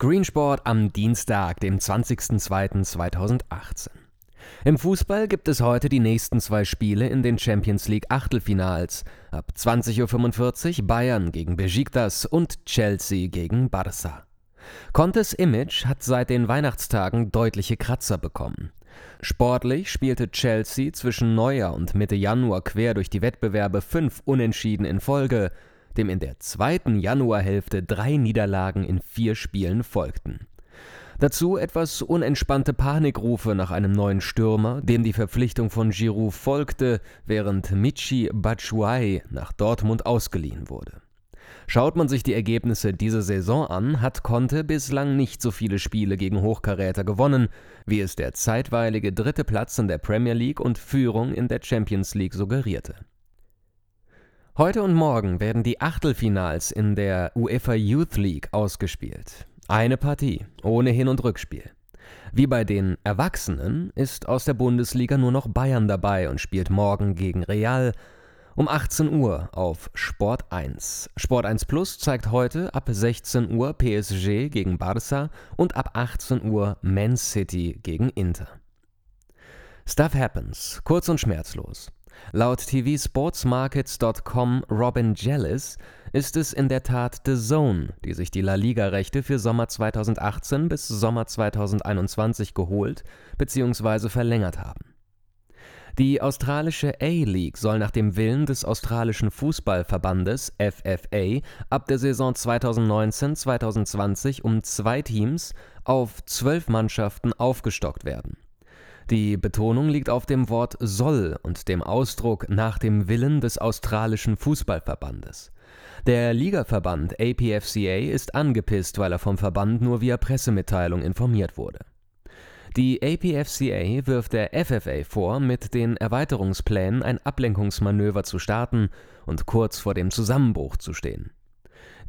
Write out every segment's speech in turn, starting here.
Screensport am Dienstag, dem 20.02.2018. Im Fußball gibt es heute die nächsten zwei Spiele in den Champions League Achtelfinals. Ab 20.45 Uhr Bayern gegen Besiktas und Chelsea gegen Barça. Contes Image hat seit den Weihnachtstagen deutliche Kratzer bekommen. Sportlich spielte Chelsea zwischen Neujahr und Mitte Januar quer durch die Wettbewerbe fünf Unentschieden in Folge, dem in der zweiten Januarhälfte drei Niederlagen in vier Spielen folgten. Dazu etwas unentspannte Panikrufe nach einem neuen Stürmer, dem die Verpflichtung von Giroud folgte, während Michi Batshuayi nach Dortmund ausgeliehen wurde. Schaut man sich die Ergebnisse dieser Saison an, hat Conte bislang nicht so viele Spiele gegen Hochkaräter gewonnen, wie es der zeitweilige dritte Platz in der Premier League und Führung in der Champions League suggerierte. Heute und morgen werden die Achtelfinals in der UEFA Youth League ausgespielt. Eine Partie, ohne Hin- und Rückspiel. Wie bei den Erwachsenen ist aus der Bundesliga nur noch Bayern dabei und spielt morgen gegen Real um 18 Uhr auf Sport 1. Sport 1 Plus zeigt heute ab 16 Uhr PSG gegen Barça und ab 18 Uhr Man City gegen Inter. Stuff Happens, kurz und schmerzlos. Laut tvsportsmarkets.com Robin Jellis ist es in der Tat The Zone, die sich die La Liga-Rechte für Sommer 2018 bis Sommer 2021 geholt bzw. verlängert haben. Die australische A-League soll nach dem Willen des australischen Fußballverbandes FFA ab der Saison 2019-2020 um zwei Teams auf zwölf Mannschaften aufgestockt werden. Die Betonung liegt auf dem Wort soll und dem Ausdruck nach dem Willen des australischen Fußballverbandes. Der Ligaverband APFCA ist angepisst, weil er vom Verband nur via Pressemitteilung informiert wurde. Die APFCA wirft der FFA vor, mit den Erweiterungsplänen ein Ablenkungsmanöver zu starten und kurz vor dem Zusammenbruch zu stehen.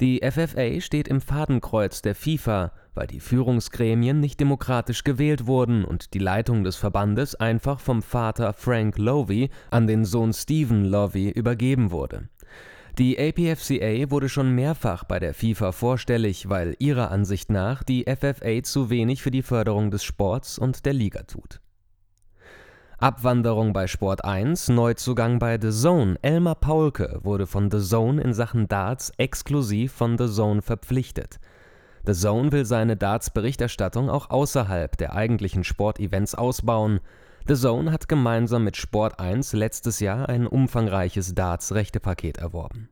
Die FFA steht im Fadenkreuz der FIFA, weil die Führungsgremien nicht demokratisch gewählt wurden und die Leitung des Verbandes einfach vom Vater Frank Lovey an den Sohn Stephen Lovey übergeben wurde. Die APFCA wurde schon mehrfach bei der FIFA vorstellig, weil ihrer Ansicht nach die FFA zu wenig für die Förderung des Sports und der Liga tut. Abwanderung bei Sport 1, Neuzugang bei The Zone. Elmar Paulke wurde von The Zone in Sachen Darts exklusiv von The Zone verpflichtet. The Zone will seine Darts-Berichterstattung auch außerhalb der eigentlichen Sportevents ausbauen. The Zone hat gemeinsam mit Sport 1 letztes Jahr ein umfangreiches Darts-Rechtepaket erworben